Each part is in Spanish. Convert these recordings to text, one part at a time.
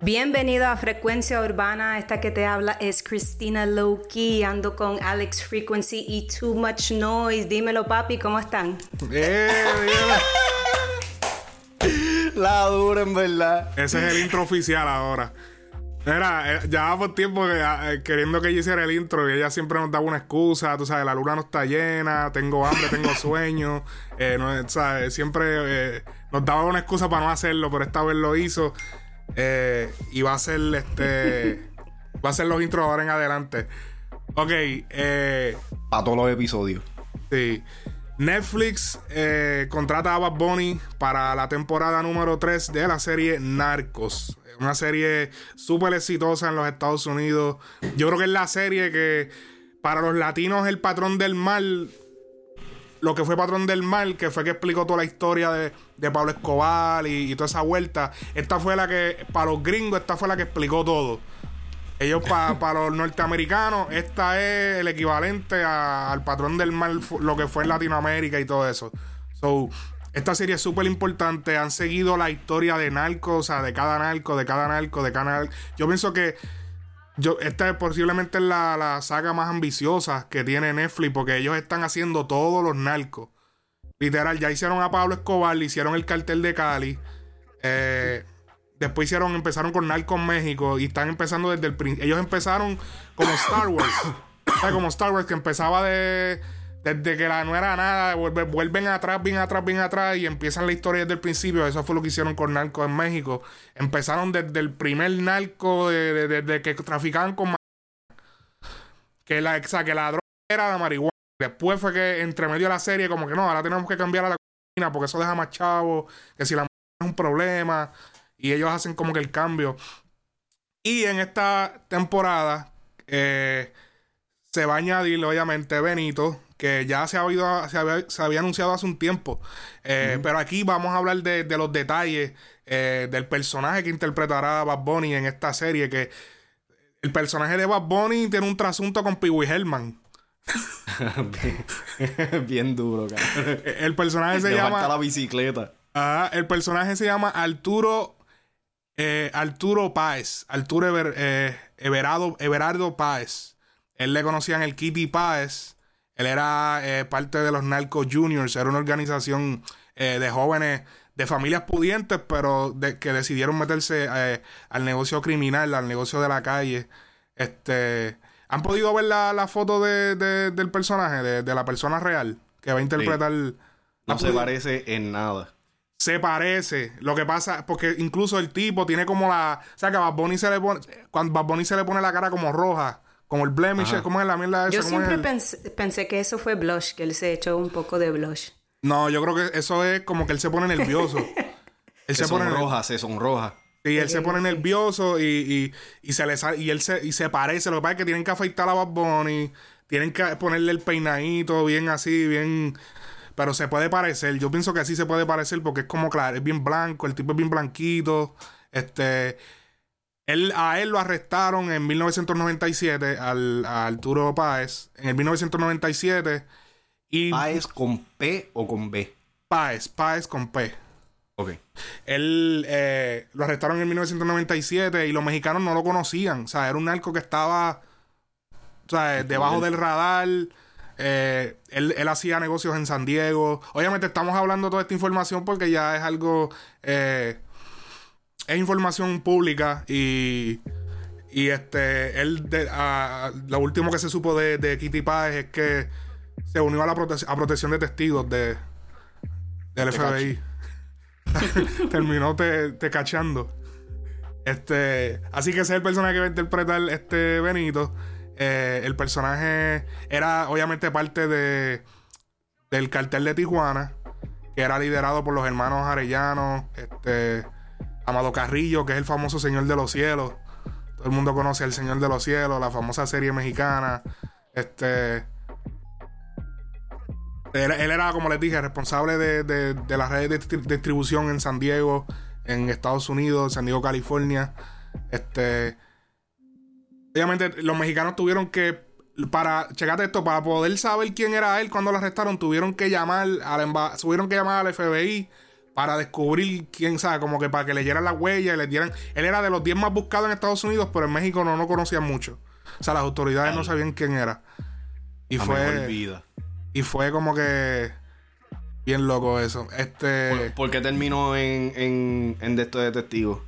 Bienvenido a Frecuencia Urbana. Esta que te habla es Cristina Lowkey. Ando con Alex Frequency y Too Much Noise. Dímelo, papi, ¿cómo están? La dura, en verdad. Ese es el intro oficial ahora. Mira, eh, ya por tiempo eh, queriendo que yo hiciera el intro y ella siempre nos daba una excusa, tú sabes, la luna no está llena, tengo hambre, tengo sueño, eh, no, ¿sabes? siempre eh, nos daba una excusa para no hacerlo, pero esta vez lo hizo eh, y va a ser este, va a ser los intros ahora en adelante. Ok, eh, Para todos los episodios. Sí. Netflix eh, contrata a Bad Bunny para la temporada número 3 de la serie Narcos. Una serie súper exitosa en los Estados Unidos. Yo creo que es la serie que para los latinos el patrón del mal, lo que fue patrón del mal, que fue que explicó toda la historia de, de Pablo Escobar y, y toda esa vuelta. Esta fue la que, para los gringos, esta fue la que explicó todo. Ellos, para los norteamericanos, esta es el equivalente al patrón del mal, lo que fue en Latinoamérica y todo eso. So, esta serie es súper importante. Han seguido la historia de narcos, o sea, de cada narco, de cada narco, de cada narco. Yo pienso que yo, esta es posiblemente la, la saga más ambiciosa que tiene Netflix, porque ellos están haciendo todos los narcos. Literal, ya hicieron a Pablo Escobar, le hicieron el cartel de Cali. Eh, después hicieron, empezaron con Narcos México y están empezando desde el principio. Ellos empezaron como Star Wars. Como Star Wars, que empezaba de. Desde que la no era nada, vuelve- vuelven atrás, bien atrás, bien atrás y empiezan la historia desde el principio. Eso fue lo que hicieron con Narcos en México. Empezaron desde el primer narco, de, de- de- de que traficaban con. Que la, o que la droga era la marihuana. Después fue que entre medio de la serie, como que no, ahora tenemos que cambiar a la cocaína porque eso deja más chavo. Que si la es un problema. Y ellos hacen como que el cambio. Y en esta temporada eh, se va a añadir, obviamente, Benito, que ya se, ha oído, se, había, se había anunciado hace un tiempo. Eh, Pero aquí vamos a hablar de, de los detalles eh, del personaje que interpretará Bad Bunny en esta serie. Que el personaje de Bad Bunny tiene un trasunto con Pee Herman. bien, bien duro. Eh, El personaje se Le llama. la bicicleta. Ajá, el personaje se llama Arturo. Eh, Arturo Páez. Arturo Ever- eh, Everardo, Everardo Páez. Él le conocían el Kitty Páez. Él era eh, parte de los Narcos Juniors. Era una organización eh, de jóvenes de familias pudientes, pero de, que decidieron meterse eh, al negocio criminal, al negocio de la calle. Este. ¿Han podido ver la, la foto de, de- del personaje, de, la persona real que va a interpretar? No ¿Han se parece en nada. Se parece. Lo que pasa, porque incluso el tipo tiene como la. O sea, que a Bad Bunny se le pone. Cuando Bad Bunny se le pone la cara como roja, como el blemish, Ajá. ¿cómo es la mierda esa? Yo ¿Cómo es siempre el- pensé, pensé que eso fue blush, que él se echó un poco de blush. No, yo creo que eso es como que él se pone nervioso. él Se se pone sonroja, se sonroja. Y él se pone nervioso y, y, y se le sale, y él se, y se parece. Lo que pasa es que tienen que afeitar a Bad Bunny, tienen que ponerle el peinadito bien así, bien. Pero se puede parecer. Yo pienso que así se puede parecer porque es como claro, es bien blanco, el tipo es bien blanquito. Este. Él, a él lo arrestaron en 1997, al, a Arturo Páez. En el 1997. Y ¿Páez con P o con B? Páez, Páez con P. Ok. Él eh, lo arrestaron en 1997 y los mexicanos no lo conocían. O sea, era un narco que estaba o sea, debajo del radar. Eh, él, él hacía negocios en San Diego. Obviamente estamos hablando toda esta información porque ya es algo... eh, es información pública y... Y este, él, de- a- lo último que se supo de, de Kitty Páez es que se unió a la prote- a protección de testigos de, del FBI. Terminó te, te cachando. Este, así que ese es el personaje que va a interpretar este Benito. Eh, el personaje era obviamente parte de del cartel de Tijuana, que era liderado por los hermanos Arellano, este, Amado Carrillo, que es el famoso Señor de los Cielos. Todo el mundo conoce al Señor de los Cielos, la famosa serie mexicana. Este. Él, él era, como les dije, responsable de, de, de las redes de distri- distribución en San Diego, en Estados Unidos, San Diego, California. Este. Obviamente, los mexicanos tuvieron que para, checate esto, para poder saber quién era él cuando lo arrestaron, tuvieron que llamar al tuvieron que llamar al FBI para descubrir quién sabe, como que para que le dieran la huella y le dieran. Él era de los 10 más buscados en Estados Unidos, pero en México no, no conocían mucho. O sea, las autoridades no sabían quién era. Y La fue. vida. Y fue como que. Bien loco eso. Este. ¿Por, por qué terminó en, en, en de estos de testigos?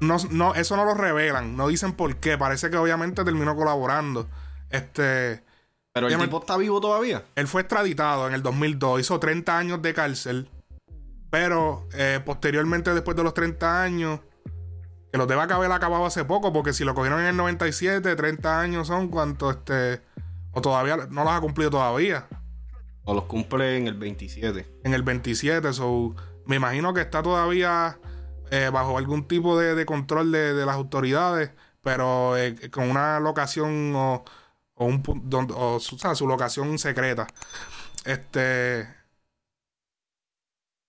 No, no, eso no lo revelan. No dicen por qué. Parece que obviamente terminó colaborando. Este. Pero el tipo está vivo todavía. Él fue extraditado en el 2002. Hizo 30 años de cárcel. Pero eh, posteriormente, después de los 30 años, que los debe haber acabado hace poco, porque si lo cogieron en el 97, 30 años son cuanto este. O todavía no los ha cumplido todavía. O los cumple en el 27. En el 27. So, me imagino que está todavía eh, bajo algún tipo de, de control de, de las autoridades, pero eh, con una locación o, o un pu- don- o su, o sea, su locación secreta. Este.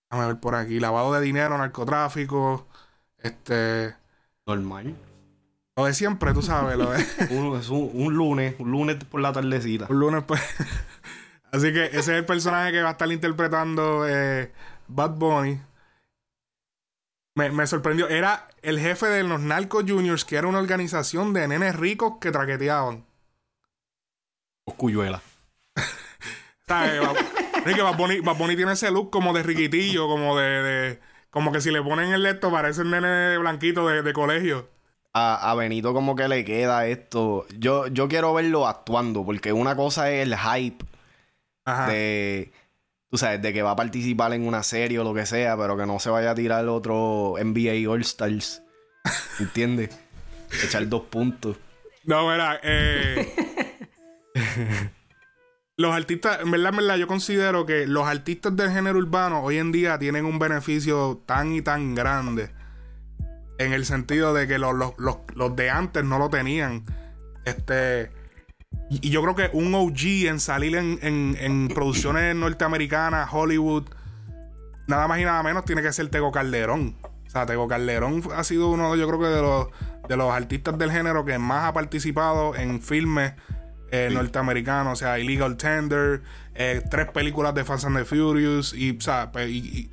Vamos a ver por aquí. Lavado de dinero, narcotráfico. Este. Normal. Lo de siempre, tú sabes. Lo de, Un, es un, un lunes, un lunes por la tardecita. un lunes, pues. Así que ese es el personaje que va a estar interpretando eh, Bad Bunny. Me, me sorprendió. Era el jefe de los Narcos Juniors, que era una organización de nenes ricos que traqueteaban. Coscuyuela. ¿Sabes? Es que Bad Bunny, Bad Bunny tiene ese look como de riquitillo, como de, de- Como que si le ponen el esto parece un nene blanquito de, de colegio. A, a Benito como que le queda esto. Yo, yo quiero verlo actuando, porque una cosa es el hype Ajá. de... Tú sabes, de que va a participar en una serie o lo que sea, pero que no se vaya a tirar otro NBA All Stars. ¿Entiendes? Echar dos puntos. No, mira, eh, los artistas, en verdad, en verdad, yo considero que los artistas del género urbano hoy en día tienen un beneficio tan y tan grande. En el sentido de que los, los, los, los de antes no lo tenían. Este. Y, y yo creo que un OG en salir en, en, en producciones norteamericanas, Hollywood, nada más y nada menos tiene que ser Tego Calderón. O sea, Tego Calderón ha sido uno, yo creo que de los, de los artistas del género que más ha participado en filmes eh, norteamericanos. O sea, Illegal Tender, eh, tres películas de Fast and the Furious y, o sea, y, y-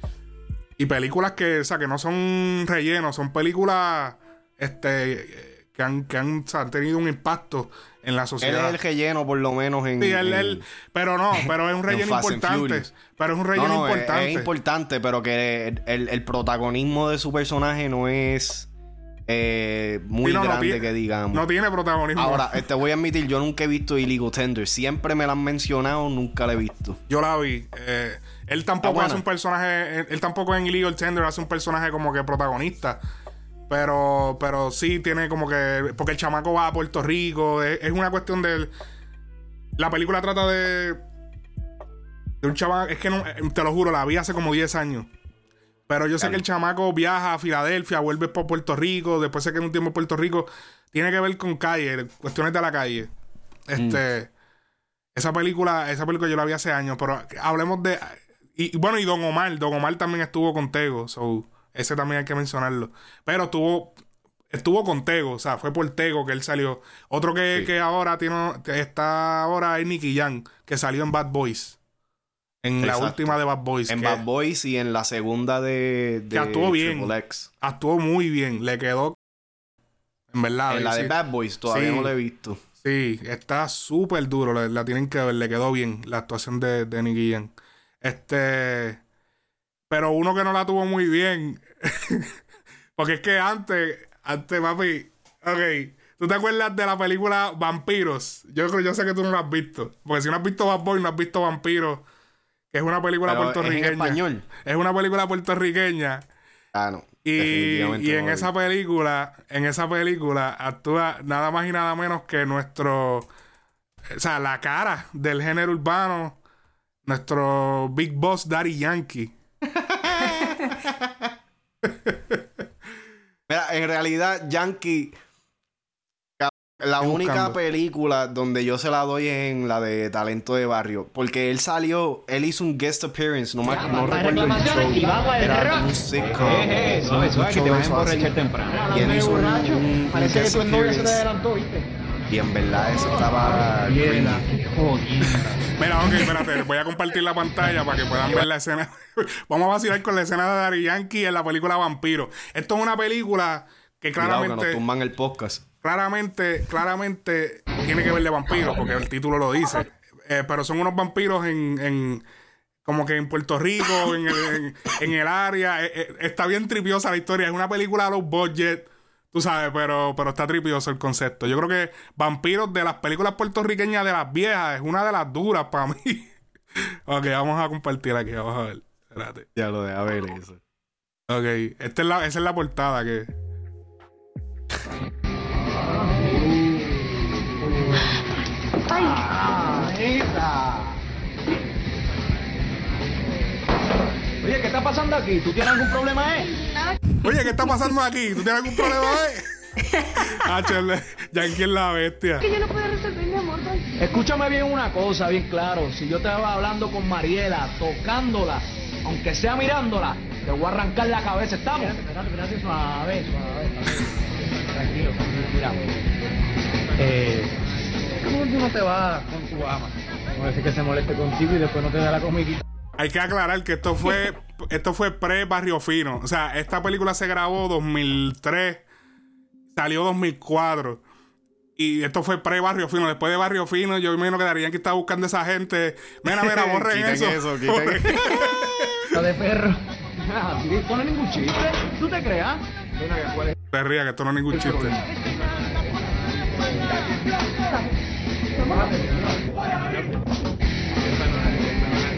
y películas que, o sea, que no son rellenos, son películas este, que, han, que han, o sea, han tenido un impacto en la Él sociedad. es el relleno, por lo menos, en... Sí, él- en- él- pero no, pero es un relleno importante. Pero es un No, relleno no, es- importante. Es, importante, pero que el, el- el protagonismo de su personaje no es eh, muy Sí, no, no grande, que digamos. No tiene protagonismo. Ahora, eh, te voy a admitir, yo nunca he visto Illegal Tender. Siempre me la han mencionado, nunca la he visto. Yo la vi. Eh, él tampoco Ah, hace un personaje. Él, él tampoco en Illegal Tender hace un personaje como que protagonista. Pero, pero sí tiene como que. Porque el chamaco va a Puerto Rico. Es, es una cuestión de. La película trata de. De un chamaco. Es que no. Te lo juro, la vi hace como 10 años. Pero yo sé que el chamaco viaja a Filadelfia, vuelve por Puerto Rico, después se queda un tiempo en Puerto Rico. Tiene que ver con calle, cuestiones de la calle. Este. Esa película, esa película yo la vi hace años, pero hablemos de. Y, y bueno, y Don Omar. Don Omar también estuvo con Tego. So, ese también hay que mencionarlo. Pero estuvo. Estuvo con Tego, o sea, fue por Tego que él salió. Otro que, Sí. que ahora tiene, está ahora es Nicky Young, que salió en Bad Boys. En la última de Bad Boys. En que Bad Boys y en la segunda de, de Que actuó bien. X. Actuó muy bien. Le quedó. En verdad. En la de. Bad Boys todavía Sí. no la he visto. Sí, está súper duro. La, la tienen que ver. Le quedó bien la actuación de, de Nicky Young. Este. Pero uno que no la tuvo muy bien. porque es que antes. Antes, papi. Ok. ¿Tú te acuerdas de la película Vampiros? Yo creo, yo sé que tú no la has visto. Porque si no has visto Bad Boy, no has visto Vampiros. Que es una película Pero es en puertorriqueña. español. Es una película puertorriqueña. Ah, no. Y, y en esa película, en esa película actúa nada más y nada menos que nuestro, o sea, la cara del género urbano, nuestro Big Boss Daddy Yankee. Mira, en realidad, Yankee. La Estoy única buscando. película donde yo se la doy es en la de Talento de Barrio. Porque él salió, él hizo un guest appearance, no, Para recuerdo el show. Era un sitcom. Eh, eso, eso, un es que show te vas a eso así. emborrachar temprano. Y él hizo un, un- un Parece que guest tu novia se te appearance. Y en verdad eso estaba. Qué Mira, ok, espérate, voy a compartir la pantalla para que puedan ver la escena. Vamos a vacilar con la escena de Daddy Yankee en la película Vampiro. Esto es una película que Cuidado, que claramente. nos tumban el podcast. claramente, claramente tiene que ver de vampiros, porque el título lo dice. Eh, pero son unos vampiros en, en- como que en Puerto Rico, en el, en- en el área. Eh, eh, está bien tripiosa la historia. Es una película a low budget, tú sabes, pero, pero está tripioso el concepto. Yo creo que Vampiros de las películas puertorriqueñas de las viejas es una de las duras para mí. ok, vamos a compartir aquí, vamos a ver. Espérate. Ya lo deja ver eso. Ok, esta es la, esa es la portada que. Oye, está pasando aquí? ¿Tú tienes algún problema, eh? Oye, ¿qué está pasando aquí? ¿Tú tienes algún problema, eh? Ah, chale, Yankee es la bestia. que yo no puedo resolver, mi amor. tranquilo. Escúchame bien una cosa, bien claro. Si yo te estaba hablando con Mariela, tocándola, aunque sea mirándola, te voy a arrancar la cabeza. ¿Estamos? Espérate, espérate, suave, suave. Tranquilo, tranquilo. Mira, eh, ¿cómo tú no te vas con tu ama? No decir que se moleste contigo y después no te da la comidita. Hay que aclarar que esto fue esto fue pre Barrio Fino. O sea, esta película se grabó 2003, salió 2004. Y esto fue pre Barrio Fino. Después de Barrio Fino, yo me imagino que Darían que estaba buscando a esa gente. Mira, mira, borren Quiten eso. eso, Borren. La de perro. Ah, ¿sí? ¿Esto no es ningún chiste? ¿Tú te creas? Te que esto no es ningún chiste.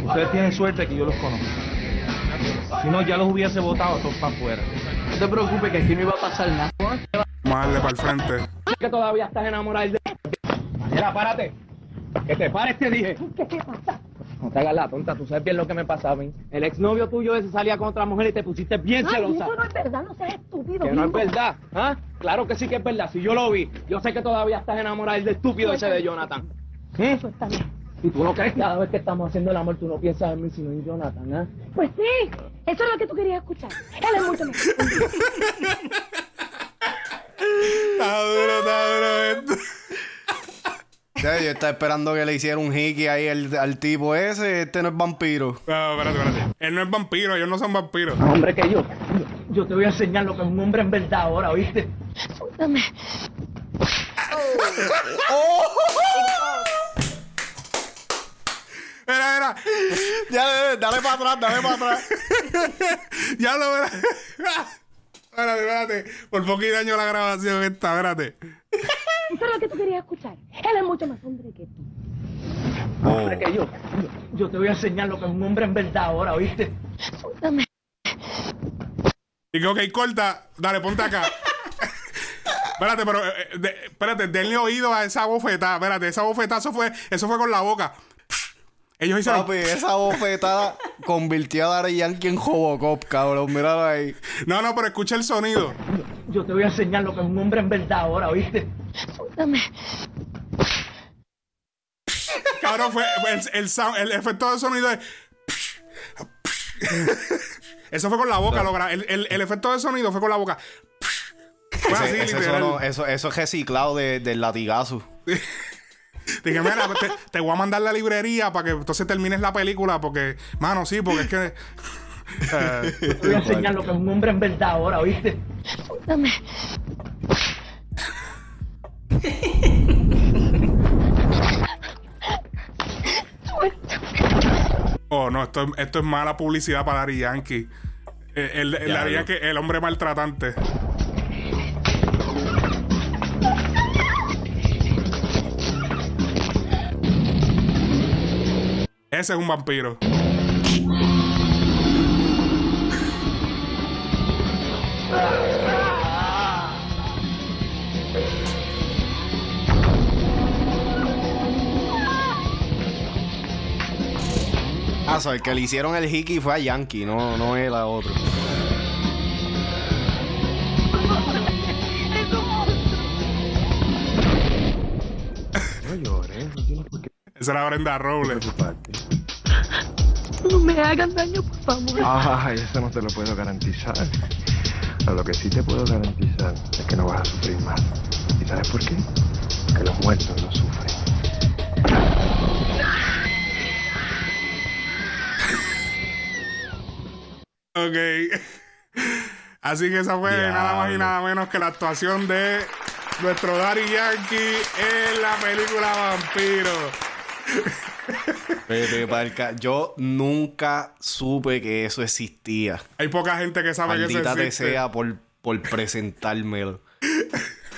Ustedes tienen suerte que yo los conozco. Si no, ya los hubiese votado todos para afuera. No te preocupes que aquí no iba a pasar nada. Vamos a darle para el frente. Que todavía estás enamorado de... Mira, párate. Que te pares, te dije. ¿Qué, qué pasa? No te hagas la tonta, tú sabes bien lo que me pasaba a mí. El exnovio tuyo ese salía con otra mujer y te pusiste bien Ay, celosa. eso no es verdad, no seas estúpido. Que no es verdad, ¿ah? Claro que sí que es verdad. Si yo lo vi, yo sé que todavía estás enamorado del estúpido ese de Jonathan. ¿Eh? Eso está bien. Y tú no crees que cada vez que estamos haciendo el amor tú no piensas en mí sino en Jonathan, ¿ah? Pues sí, eso es lo que tú querías escuchar. Él es mucho mejor. Está duro, está duro esto. Ya, yo estaba esperando que le hiciera un hiki ahí al, al tipo ese. Este no es vampiro. No, espérate, espérate. Él no es vampiro, ellos no son vampiros. Hombre, que yo, yo, yo te voy a enseñar lo que es un hombre en verdad ahora, ¿oíste? Suéltame. Mira, mira. Ya, dale para atrás, dale para atrás. Ya lo verás. Espérate, espérate. Por poquito daño la grabación esta, espérate. Eso es lo que tú querías escuchar. Él es mucho más hombre que tú. Hombre, que yo, yo, te voy a enseñar lo que es un hombre en verdad ahora, ¿oíste? Suéltame. Y que, ok, corta. Dale, ponte acá. espérate, pero, eh, eh, de- espérate, denle oído a esa bofetada. Espérate, esa bofetada, eso fue, eso fue con la boca. Ellos hicieron. Papi, esa bofetada convirtió a Daddy Yankee en Robocop, cabrón. Míralo ahí. No, no, pero escucha el sonido. Yo te voy a enseñar lo que es un hombre en verdad ahora, ¿oíste? Suéltame. Cabrón, fue fue el, el, sound- el efecto de sonido de. Eso fue con la boca, lo gra- el, el- el efecto de sonido fue con la boca. Fue así, Ese- ese literal. sonó- eso, eso es reciclado de- del latigazo. Dije, mira, te, te voy a mandar la librería para que entonces termines la película, porque, mano, sí, porque es que. eh, Te voy a enseñar lo que es un hombre en verdad ahora, ¿oíste? Suéltame. oh, no, esto, esto es mala publicidad para Dari Yankee. Eh, El, el, Ya, no. Yankee, el hombre maltratante. Ese es un vampiro. Ah, so, el que le hicieron el hiki fue a Yankee, no, no él a otro. No llores, no tienes por qué Esa era Brenda Robles. No me hagan daño, por favor. Ay, eso no te lo puedo garantizar. Pero lo que sí te puedo garantizar es que no vas a sufrir más. ¿Y sabes por qué? porque los muertos no sufren. Ok. Así que esa fue nada más y nada menos que la actuación de nuestro Daddy Yankee en la película Vampiro. Vete pa'l ca- Yo nunca supe que eso existía. Hay poca gente que sabe que eso te existe. sea por, por presentármelo.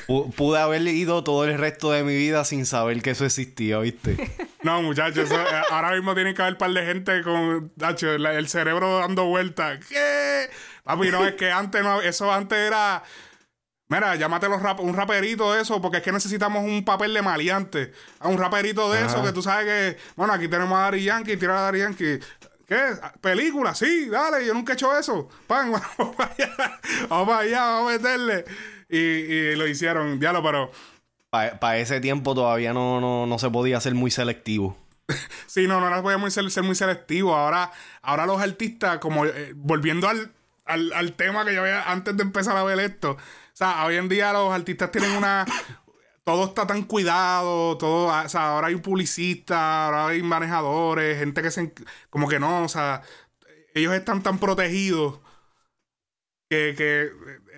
Pu- Pude haber ido todo el resto de mi vida sin saber que eso existía, ¿viste? No, muchachos, eso, eh, ahora mismo tiene que haber un par de gente con tacho, el cerebro dando vueltas. ¿Qué? Papi, no, es que antes no, eso antes era. Mira, llámate los rap- un raperito de eso, porque es que necesitamos un papel de maleante. A un raperito de eso, que tú sabes que, bueno, aquí tenemos a Dari Yankee, tira a Dari Yankee. ¿Qué? ¿Película? Sí, dale, yo nunca he hecho eso. Pan, vamos para allá, vamos para allá, vamos a meterle. Y, y lo hicieron, diablo, pero. Para ese tiempo todavía no, no, no se podía ser muy selectivo. Sí, no, no las podemos ser, ser muy selectivos. Ahora, ahora los artistas, como eh, volviendo al, al, al tema que yo había antes de empezar a ver esto. O sea, hoy en día los artistas tienen una. Todo está tan cuidado, todo. O sea, ahora hay un publicista, ahora hay manejadores, gente que se. Como que no, o sea, ellos están tan protegidos que, que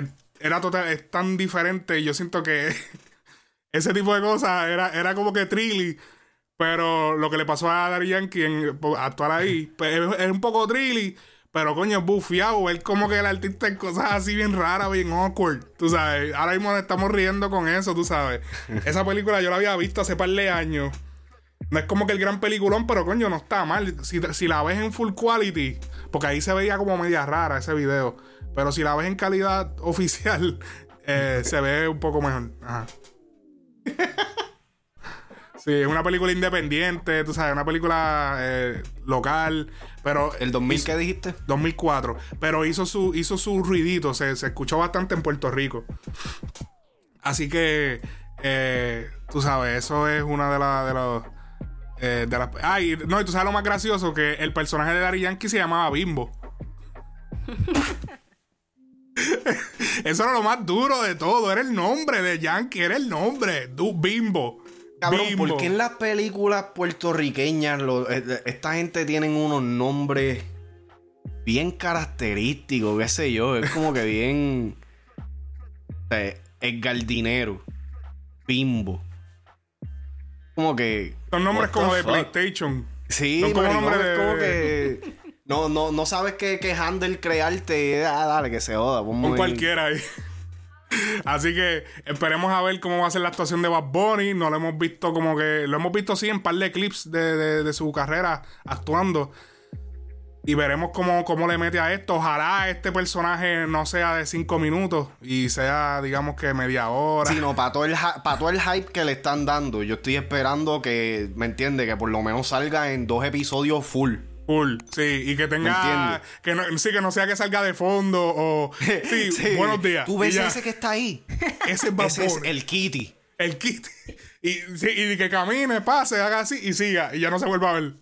eh, era total, es tan diferente. Yo siento que ese tipo de cosas era, era como que trilly. Pero lo que le pasó a Daddy Yankee en po- actuar ahí, pues es, es un poco trilly, pero coño, es bufiado. Él como que el artista en cosas así bien raras, bien awkward. Tú sabes, ahora mismo nos estamos riendo con eso, tú sabes. Esa película yo la había visto hace par de años. No es como que el gran peliculón, pero coño, no está mal. Si, si la ves en full quality, porque ahí se veía como media rara ese video. Pero si la ves en calidad oficial, eh, se ve un poco mejor. Ajá. Sí, es una película independiente, tú sabes, una película eh, local, pero... ¿El 2000 hizo- qué dijiste? 2004, pero hizo su, hizo su ruidito, se, se escuchó bastante en Puerto Rico. Así que, eh, tú sabes, eso es una de, las de los... eh, de las... Ay, no, y tú sabes lo más gracioso, que el personaje de Dari Yankee se llamaba Bimbo. Eso era lo más duro de todo, era el nombre de Yankee, era el nombre, du, Bimbo. Cabrón, Bimbo. ¿por qué en las películas puertorriqueñas lo- eh, esta gente tienen unos nombres bien característicos, qué sé yo? Es como que bien... eh, Edgar Dinero, Bimbo. Como que... Son nombres como de? PlayStation. Sí, Son como nombres de- como que... No, no, no sabes qué, qué handle crearte. Ah, dale, que se joda. en- cualquiera ahí. Así que esperemos a ver cómo va a ser la actuación de Bad Bunny. No lo hemos visto como que. Lo hemos visto sí en par de clips de, de- su carrera actuando. Y veremos cómo, cómo le mete a esto. Ojalá este personaje no sea de cinco minutos y sea, digamos que media hora. Sí, no, para todo, el, hy- pa' todo el hype que le están dando, yo estoy esperando que, ¿me entiende? Que por lo menos salga en dos episodios full. Full, sí, y que ¿Me tenga. Que no, sí, que no sea que salga de fondo o. Sí, Sí. buenos días. ¿Tú ves ese que está ahí? Ese es Bad ese es el Kitty. El kit. Y, sí, y que camine, pase, haga así y siga. Y ya no se vuelva a ver.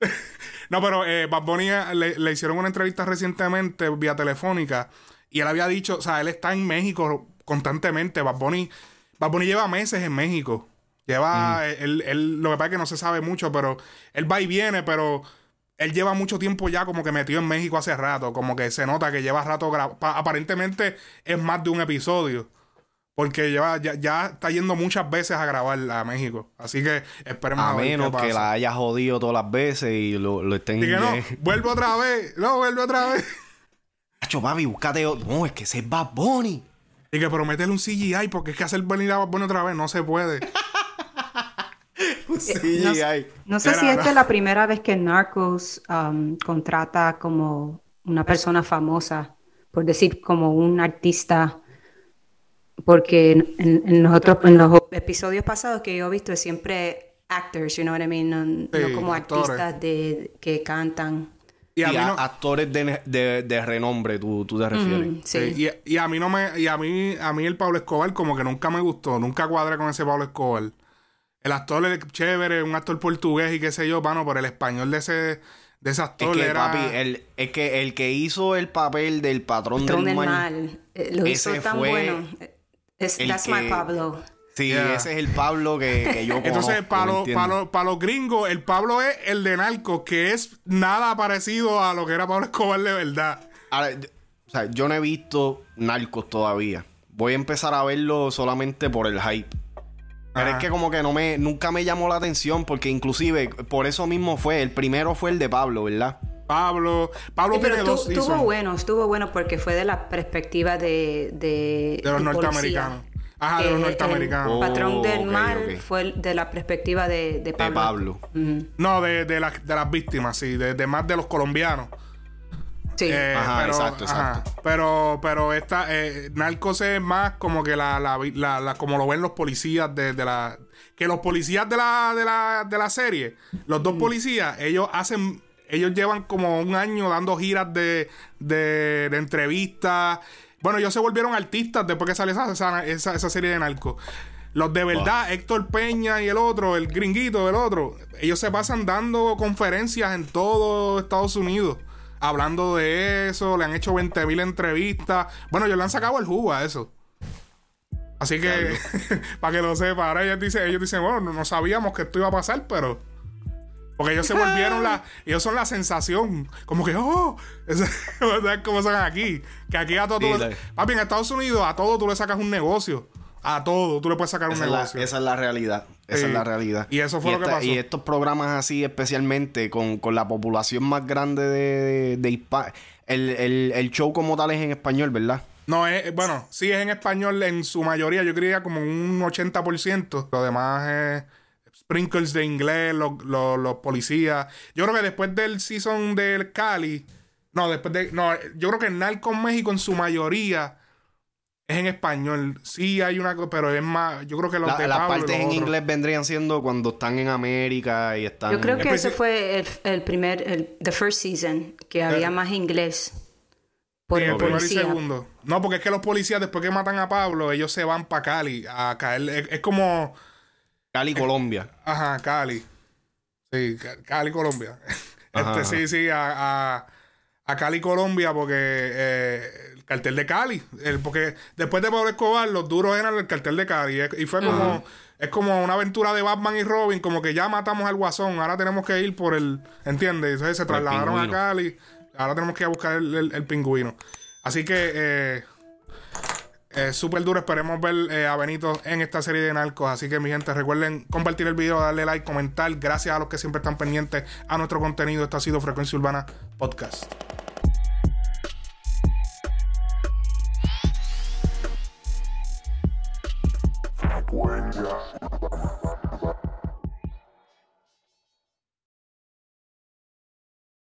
no, pero eh, Bad Bunny eh, le, le hicieron una entrevista recientemente vía telefónica. Y él había dicho, o sea, él está en México constantemente. Bad Bunny, Bad Bunny lleva meses en México. Lleva, eh, él, él- lo que pasa es que no se sabe mucho, pero él va y viene, pero él lleva mucho tiempo ya como que metido en México hace rato. Como que se nota que lleva rato Aparentemente es más de un episodio. Porque lleva, ya, ya está yendo muchas veces a grabar a México. Así que esperemos A ver qué menos que la haya jodido todas las veces y lo, lo estén... Y que no, vuelve otra vez. No, vuelve otra vez. Hacho, papi, búscate... No, es que ese es Bad Bunny. Y que prometerle un CGI porque es que hacer venir a Bad Bunny otra vez no se puede. Sí, no, sé Era- si esta es la primera vez que Narcos um, contrata como una persona famosa, por decir, como un artista, porque en, los otros, en los episodios pasados que yo he visto es siempre actors, you know what I mean, no, como actores. artistas de, que cantan. Y a Sí, mí a- no, actores de, de- de renombre, tú, tú te refieres. Mm, sí. Sí, y, y a mí no me. Y a mí, a mí el Pablo Escobar como que nunca me gustó. Nunca cuadré con ese Pablo Escobar. El actor es chévere, un actor portugués y qué sé yo, mano, pero el español de ese, de ese Es actor que, era. papi, el, es que el que hizo el papel del patrón, Patrón del del mal... mal, eh, lo ese hizo tan fue bueno. Es, el that's my que- Pablo. Sí, Yeah. ese es el Pablo que, que yo Entonces, conozco, para ¿me los, entiendes? para, los, para los gringos, el Pablo es el de Narco, que es nada parecido a lo que era Pablo Escobar de verdad. Ahora, yo- o sea, yo no he visto Narcos todavía. Voy a empezar a verlo solamente por el hype. Pero es que como que no me, nunca me llamó la atención porque inclusive por eso mismo fue, el primero fue el de Pablo, ¿verdad? Pablo, Pablo Sí, pero tiene tu- dos estuvo bueno, estuvo bueno porque fue de la perspectiva de... De, de los norteamericanos. Ajá, de los Eh, norteamericanos. El Oh, patrón del ok, mal ok. fue el de la perspectiva de, de Pablo. De Pablo. No, de, de, las- de las víctimas, sí, de, de más de los colombianos. Sí. Eh, Ajá, pero, exacto, exacto. ajá. pero, pero esta, eh, Narcos es más como que la, la, la- la- como lo ven los policías de, de la. Que los policías de la, de la, de la serie, los dos policías, ellos hacen. Ellos llevan como un año dando giras de, de, de entrevistas. Bueno, ellos se volvieron artistas después que salió esa, esa, esa- esa serie de Narcos. Los de verdad, Héctor Peña y el otro, el gringuito del otro, ellos se pasan dando conferencias en todo Estados Unidos. Hablando de eso, le han hecho 20 mil entrevistas. Bueno, ellos le han sacado el jugo a eso. Así que, para que lo sepa, ahora ellos dicen, ellos dicen, bueno, no, no sabíamos que esto iba a pasar, pero. Porque ellos se volvieron la. Ellos son la sensación. Como que, oh. ¿Sabes cómo son aquí? Que aquí a todo. tú le- papi, en Estados Unidos, a todo tú le sacas un negocio. A todo tú le puedes sacar un la, negocio. esa es la realidad. Esa es la realidad. Y eso fue lo que pasó. Y estos programas así, especialmente con, con la población más grande de, de, el, el, el show como tal es en español, ¿verdad? No, es, bueno, sí es en español en su mayoría, yo diría como un 80%. Lo demás es sprinkles de inglés, los, los- los policías. Yo creo que después del season del Cali, no, después de, no, yo creo que el Narco México en su mayoría es en español. Sí hay una, pero es más, yo creo que los La- de las Pablo y partes en otros. inglés vendrían siendo cuando están en América y están... Yo creo que Especi- ese fue el, el primer, el the first season, que había Eh. más inglés por el primero y segundo. No, porque es que los policías después que matan a Pablo, ellos se van para Cali a caer. Es, es como... Cali, Colombia. Ajá, Cali. Sí, Ca- Cali, Colombia. Ajá, este, sí, sí, a, a, a Cali, Colombia, porque eh, el cartel de Cali. El, porque después de Pablo Escobar, los duros eran el cartel de Cali. Y fue como. Es como una aventura de Batman y Robin, como que ya matamos al guasón, ahora tenemos que ir por el. ¿Entiendes? Entonces se trasladaron a. Cali, ahora tenemos que ir a buscar el, el- el pingüino. Así que. Eh, eh, súper duro. Esperemos ver eh, a Benito en esta serie de narcos. Así que, mi gente, recuerden compartir el video, darle like, comentar. Gracias a los que siempre están pendientes a nuestro contenido. Esto ha sido Frecuencia Urbana Podcast. When you're